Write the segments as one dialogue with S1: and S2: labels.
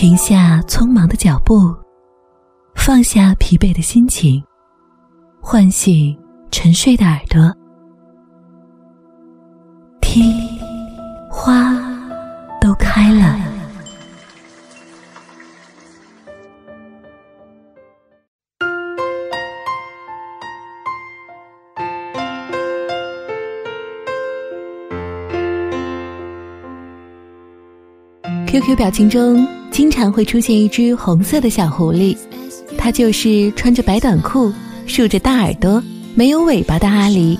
S1: 停下匆忙的脚步，放下疲惫的心情，唤醒沉睡的耳朵，听，花都开了。QQ 表情中经常会出现一只红色的小狐狸，它就是穿着白短裤、竖着大耳朵、没有尾巴的阿狸。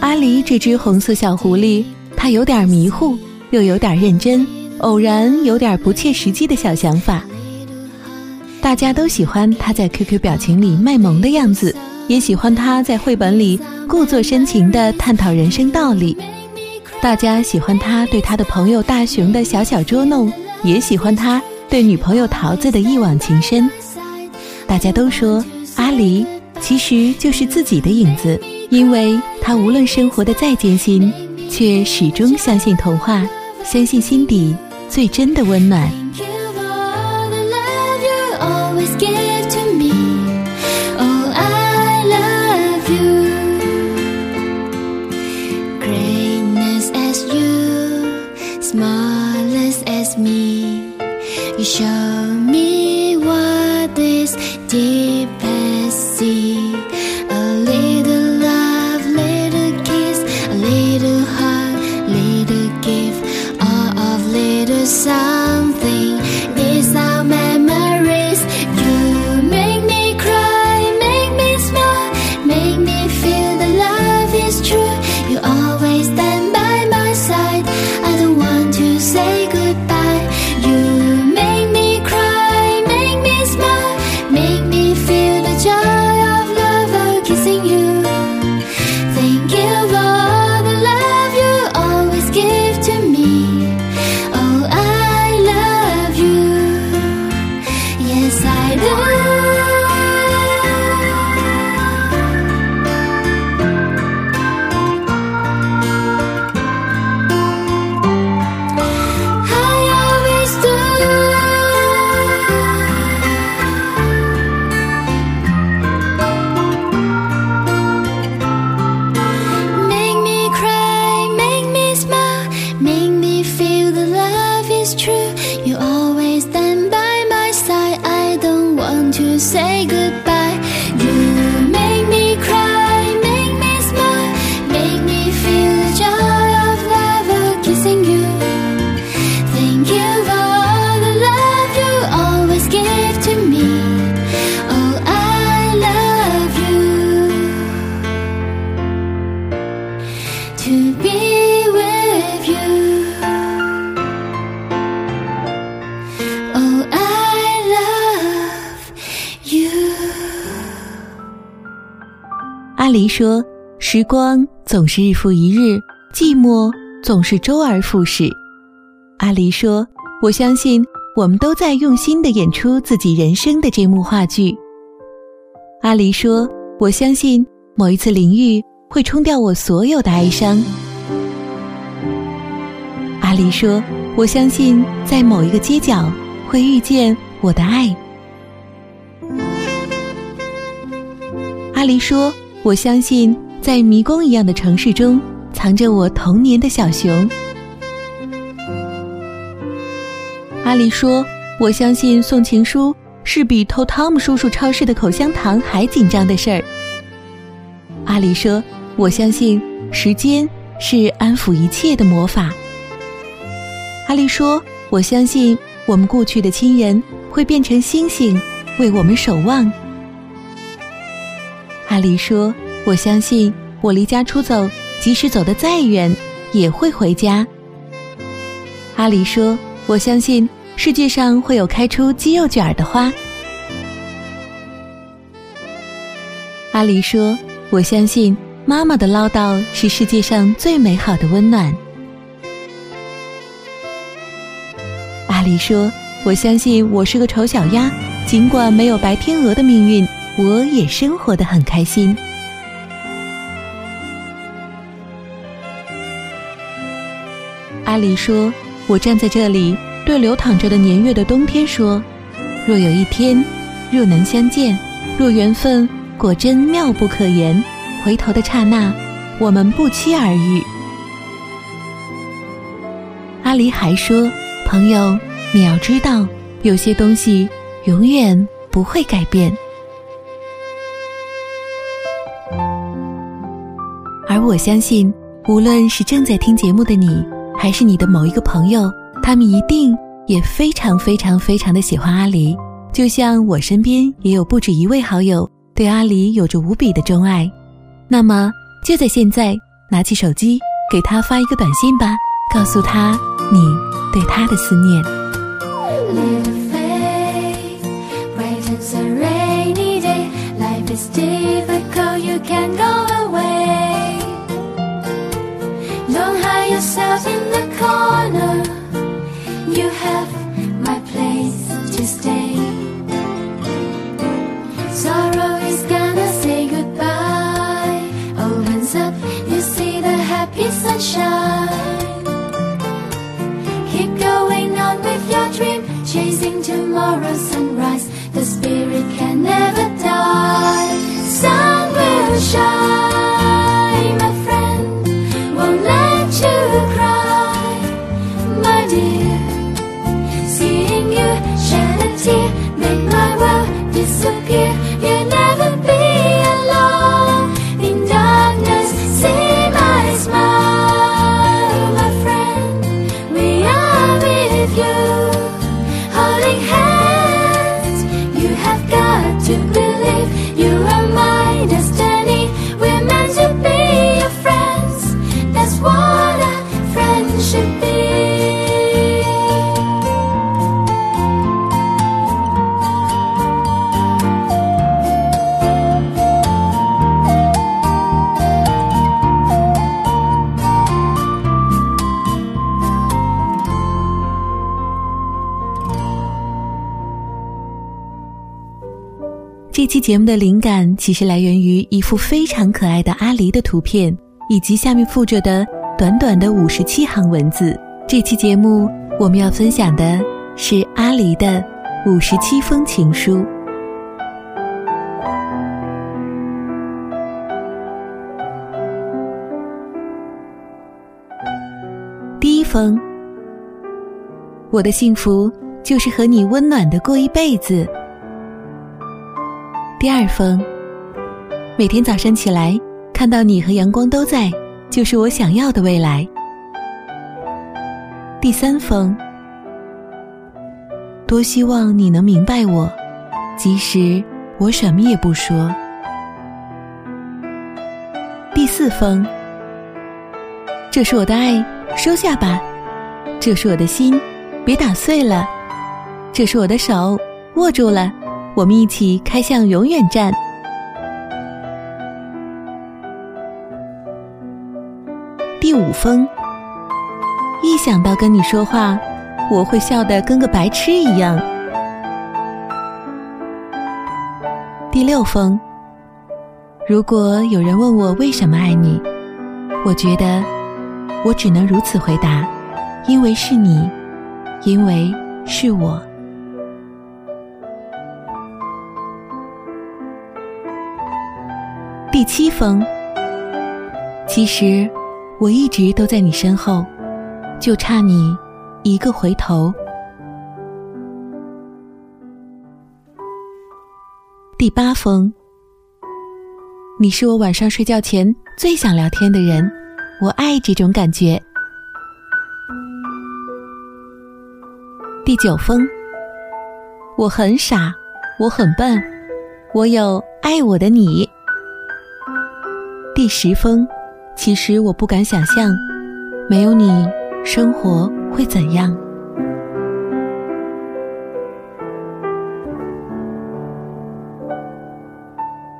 S1: 阿狸这只红色小狐狸，它有点迷糊，又有点认真，偶然有点不切实际的小想法。大家都喜欢它在 QQ 表情里卖萌的样子，也喜欢它在绘本里故作深情地探讨人生道理。大家喜欢它对它的朋友大熊的小小捉弄，也喜欢他对女朋友桃子的一往情深。大家都说阿离其实就是自己的影子，因为他无论生活的再艰辛，却始终相信童话，相信心底最真的温暖。阿离说：“时光总是日复一日，寂寞总是周而复始。”阿离说：“我相信我们都在用心的演出自己人生的这幕话剧。”阿离说：“我相信某一次淋浴会冲掉我所有的哀伤。”阿离说：“我相信在某一个街角会遇见我的爱。”阿狸说。我相信，在迷宫一样的城市中，藏着我童年的小熊。阿狸说：“我相信送情书是比偷汤姆叔叔超市的口香糖还紧张的事儿。”阿狸说：“我相信时间是安抚一切的魔法。”阿狸说：“我相信我们故去的亲人会变成星星，为我们守望。”阿狸说：“我相信，我离家出走，即使走得再远，也会回家。”阿狸说：“我相信，世界上会有开出鸡肉卷的花。阿狸说：“我相信妈妈的唠叨是世界上最美好的温暖。”阿狸说：“我相信我是个丑小鸭，尽管没有白天鹅的命运，我也生活的很开心。”阿离说：“我站在这里，对流淌着的年月的冬天说：若有一天，若能相见，若缘分果真妙不可言，回头的刹那，我们不期而遇。”阿离还说：“朋友，你要知道，有些东西永远不会改变。”我相信，无论是正在听节目的你。还是你的某一个朋友，他们一定也非常非常非常的喜欢阿离，就像我身边也有不止一位好友对阿离有着无比的钟爱。那么就在现在，拿起手机给他发一个短信吧，告诉他你对他的思念。
S2: Yourself in the corner. You have my place to stay.
S1: 这期节目的灵感其实来源于一幅非常可爱的阿狸的图片，以及下面附着的短短的五十七行文字。这期节目我们要分享的是阿狸的五十七封情书。第一封，我的幸福就是和你温暖的过一辈子。第二封，每天早上起来看到你和阳光都在，就是我想要的未来。第三封，多希望你能明白我，即使我什么也不说。第四封，这是我的爱，收下吧；这是我的心，别打碎了；这是我的手，握住了。我们一起开向永远站。第五封，一想到跟你说话，我会笑得跟个白痴一样。第六封，如果有人问我为什么爱你，我觉得我只能如此回答：因为是你，因为是我。第七封，其实我一直都在你身后，就差你一个回头。第八封，你是我晚上睡觉前最想聊天的人，我爱这种感觉。第九封，我很傻，我很笨，我有爱我的你。第十封。其实我不敢想象没有你生活会怎样。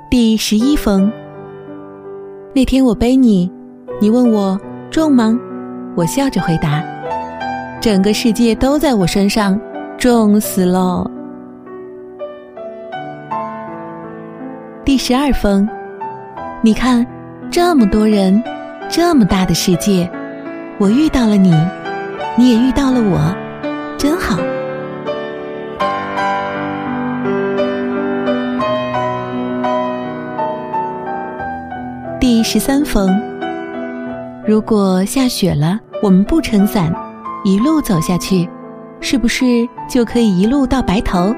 S1: 第十一封。那天我背你你问我重吗？我笑着回答整个世界都在我身上重死了。第十二封。你看这么多人，这么大的世界，我遇到了你，你也遇到了我，真好。第十三封，如果下雪了，我们不撑伞，一路走下去，是不是就可以一路到白头？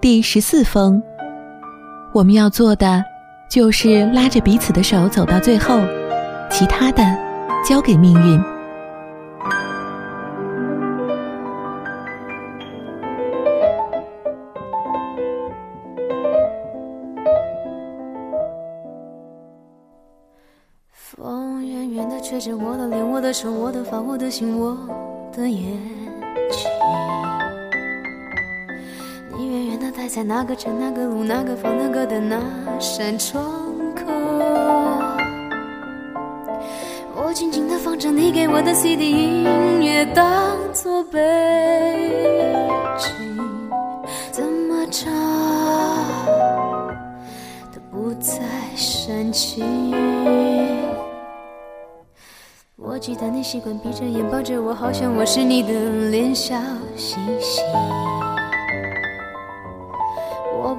S1: 第十四封，我们要做的就是拉着彼此的手走到最后，其他的交给命运。
S2: 风远远的吹着我的脸，我的手，我的发，我的心，我的眼待在那个城、那个路、那个房、那个的那扇窗口。我静静的放着你给我的 CD 音乐，当作背景，怎么唱都不再煽情。我记得你习惯闭着眼抱着我，好像我是你的脸笑嘻嘻。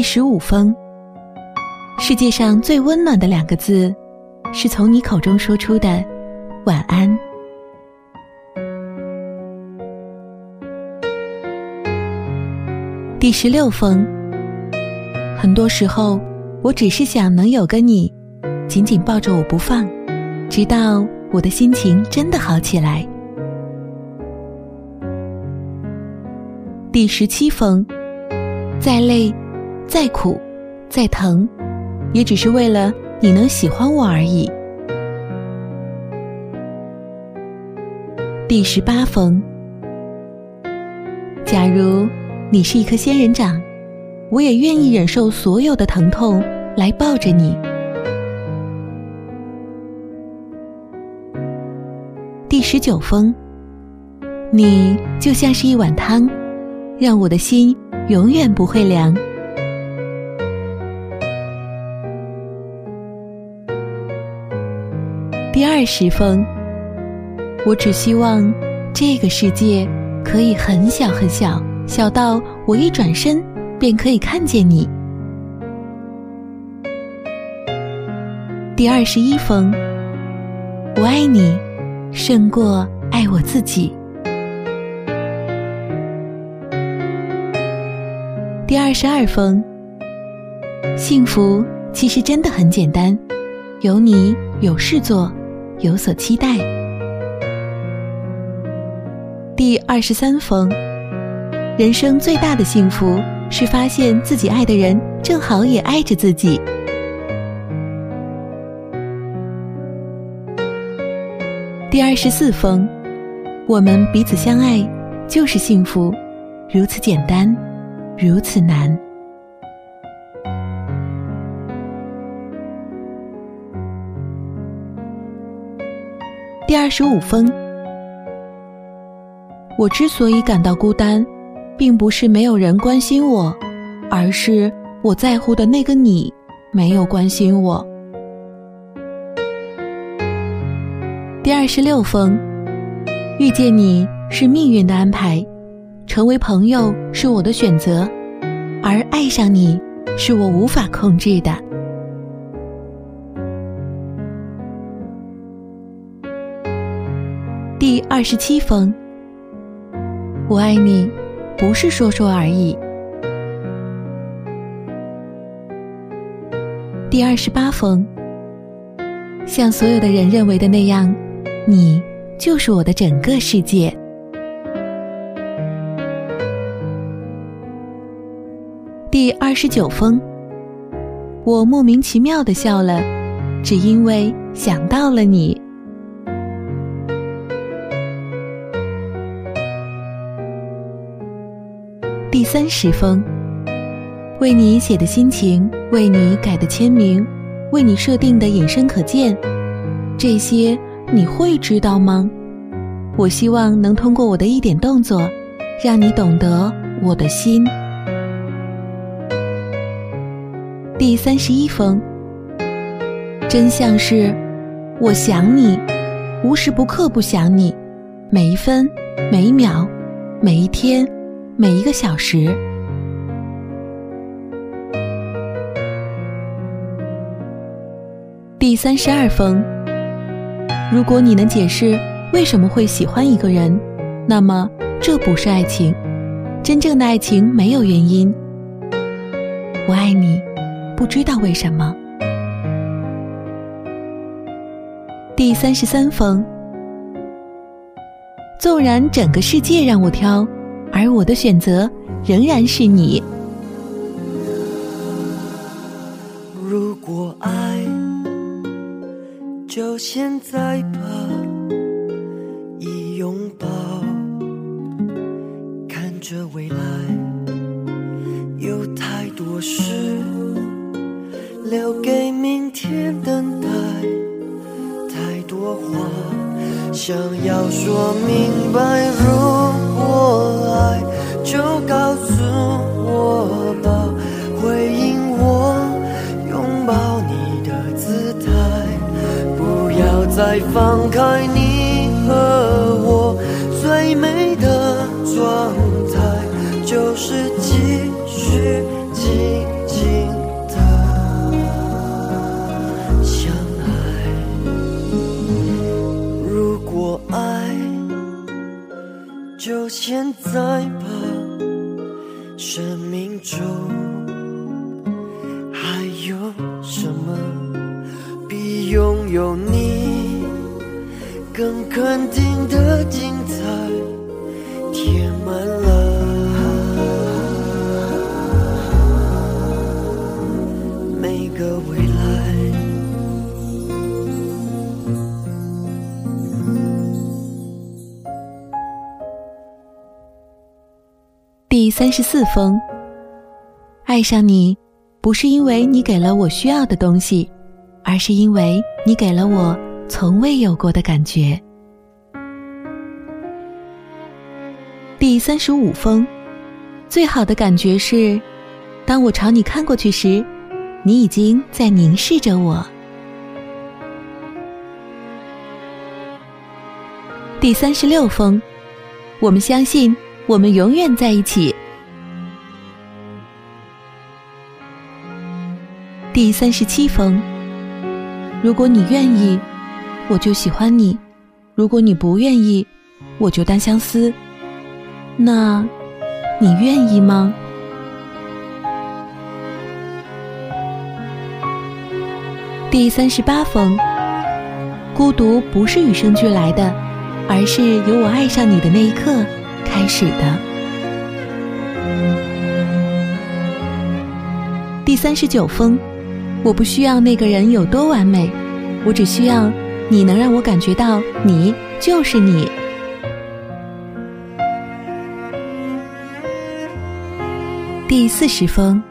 S1: 第十五封。世界上最温暖的两个字，是从你口中说出的“晚安”。第十六封。很多时候，我只是想能有个你，紧紧抱着我不放，直到我的心情真的好起来。第十七封，再累，再苦，再疼，也只是为了你能喜欢我而已。第十八封，假如你是一颗仙人掌。我也愿意忍受所有的疼痛，来抱着你。第十九封，你就像是一碗汤，让我的心永远不会凉。第二十封，我只希望这个世界可以很小很小，小到我一转身。便可以看见你。第二十一封，我爱你，胜过爱我自己。第二十二封，幸福其实真的很简单，有你有事做，有所期待。第二十三封，人生最大的幸福。是发现自己爱的人正好也爱着自己。第二十四封，我们彼此相爱就是幸福，如此简单，如此难。第二十五封，我之所以感到孤单。并不是没有人关心我，而是我在乎的那个你没有关心我。第二十六封，遇见你是命运的安排，成为朋友是我的选择，而爱上你是我无法控制的。二十七封，我爱你。不是说说而已。第二十八封，像所有的人认为的那样，你就是我的整个世界。第二十九封，我莫名其妙的笑了，只因为想到了你。第三十封，为你写的心情，为你改的签名，为你设定的隐身可见，这些你会知道吗？我希望能通过我的一点动作，让你懂得我的心。第三十一封，真相是，我想你，无时不刻不想你，每一分，每一秒，每一天。每一个小时。第三十二封，如果你能解释为什么会喜欢一个人，那么这不是爱情。真正的爱情没有原因。我爱你，不知道为什么。第三十三封，纵然整个世界让我挑。而我的选择仍然是你。
S3: 如果爱，就现在吧，一拥抱，看着未来，有太多事留给明天等待，太多话想要说明白。如，就告诉我吧，回应我，拥抱你的姿态，不要再放开你和我最美的状态，就是继续静静。的相爱。如果爱，就现在吧。生命中还有什么比拥有你更肯定的
S1: 经？三十四封，爱上你，不是因为你给了我需要的东西，而是因为你给了我从未有过的感觉。第三十五封，最好的感觉是，当我朝你看过去时，你已经在凝视着我。第三十六封，我们相信。我们永远在一起。第三十七封，如果你愿意，我就喜欢你；如果你不愿意，我就单相思。那，你愿意吗？第三十八封，孤独不是与生俱来的，而是由我爱上你的那一刻。开始的第三十九封，我不需要那个人有多完美，我只需要你能让我感觉到你就是你。第四十封，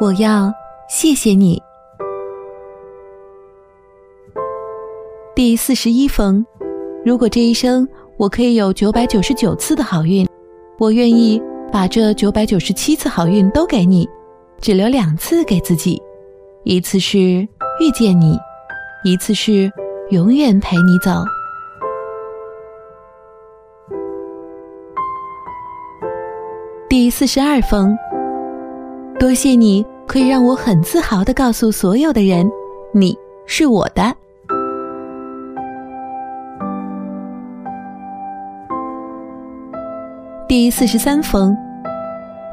S1: 我要谢谢你。第四十一封，如果这一生。我可以有九百九十九次的好运，我愿意把这九百九十七次好运都给你，只留两次给自己，一次是遇见你，一次是永远陪你走。第四十二封，多谢你可以让我很自豪的告诉所有的人，你是我的。第四十三封，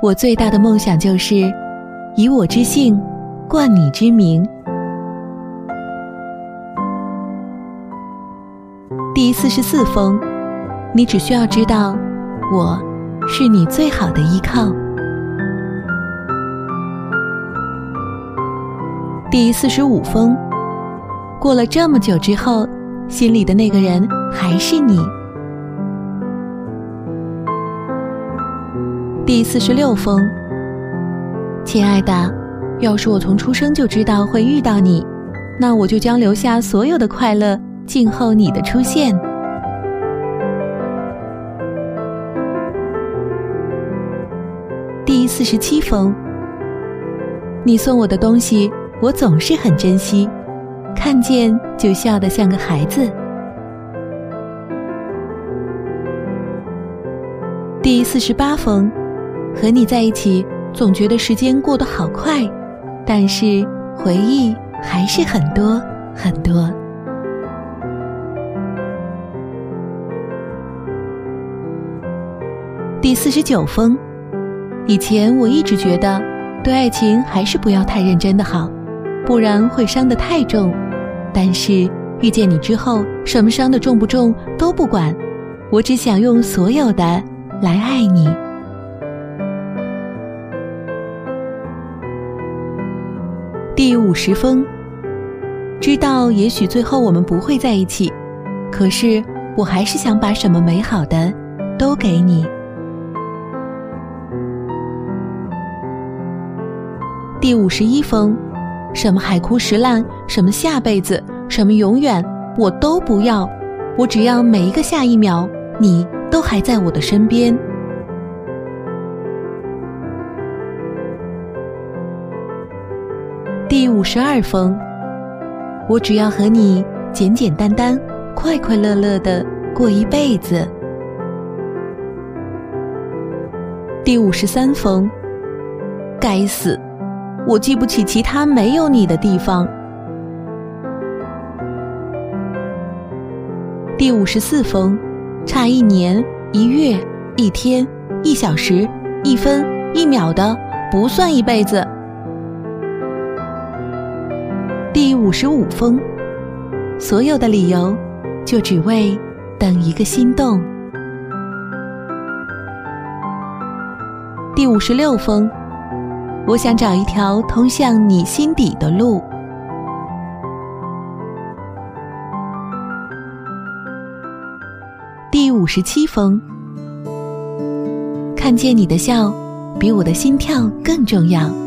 S1: 我最大的梦想就是以我之姓冠你之名。第四十四封，你只需要知道，我是你最好的依靠。第四十五封，过了这么久之后，心里的那个人还是你。第四十六封，亲爱的，要是我从出生就知道会遇到你，那我就将留下所有的快乐，静候你的出现。第四十七封，你送我的东西，我总是很珍惜，看见就笑得像个孩子。第四十八封。和你在一起，总觉得时间过得好快，但是回忆还是很多很多。第四十九封，以前我一直觉得，对爱情还是不要太认真的好，不然会伤得太重。但是遇见你之后，什么伤的重不重都不管，我只想用所有的来爱你。第五十封，知道也许最后我们不会在一起，可是我还是想把什么美好的都给你。第五十一封，什么海枯石烂，什么下辈子，什么永远，我都不要，我只要每一个下一秒，你都还在我的身边。第五十二封，我只要和你简简单单、快快乐乐的过一辈子。第五十三封，该死，我记不起其他没有你的地方。第五十四封，差一年、一月、一天、一小时、一分、一秒的不算一辈子。第五十五封，所有的理由，就只为等一个心动。第五十六封，我想找一条通向你心底的路。第五十七封，看见你的笑，比我的心跳更重要。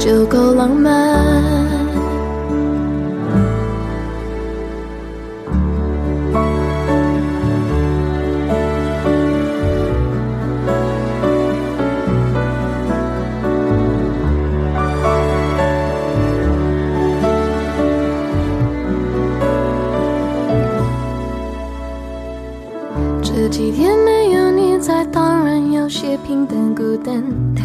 S2: 就够浪漫。这几天没有你在，当然有些平淡孤单，但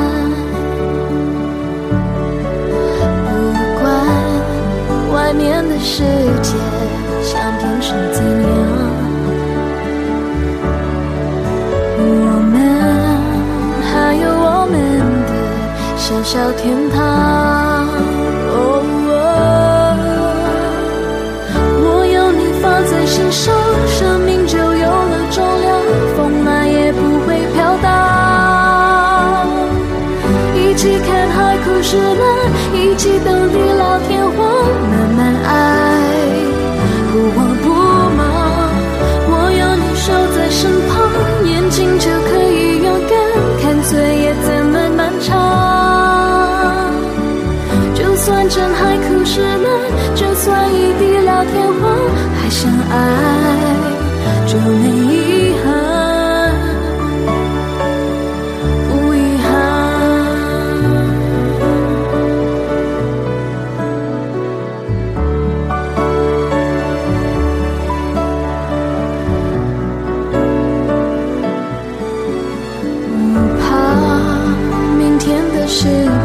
S2: 外面的世界像平时怎样，我们还有我们的小小天堂。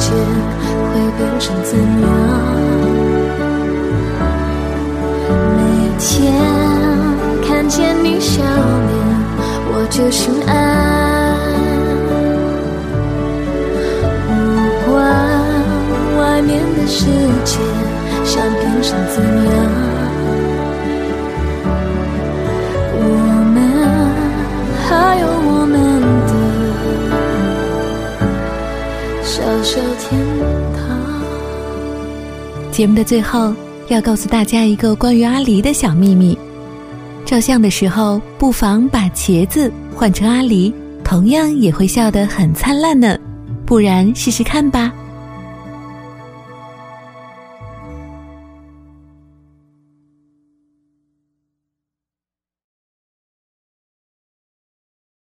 S2: 界会变成怎样？每天看见你笑脸，我就心安。不管外面的世界想变成怎样。小天堂。
S1: 节目的最后，要告诉大家一个关于阿狸的小秘密：照相的时候，不妨把茄子。换成阿狸，同样也会笑得很灿烂呢。不然试试看吧。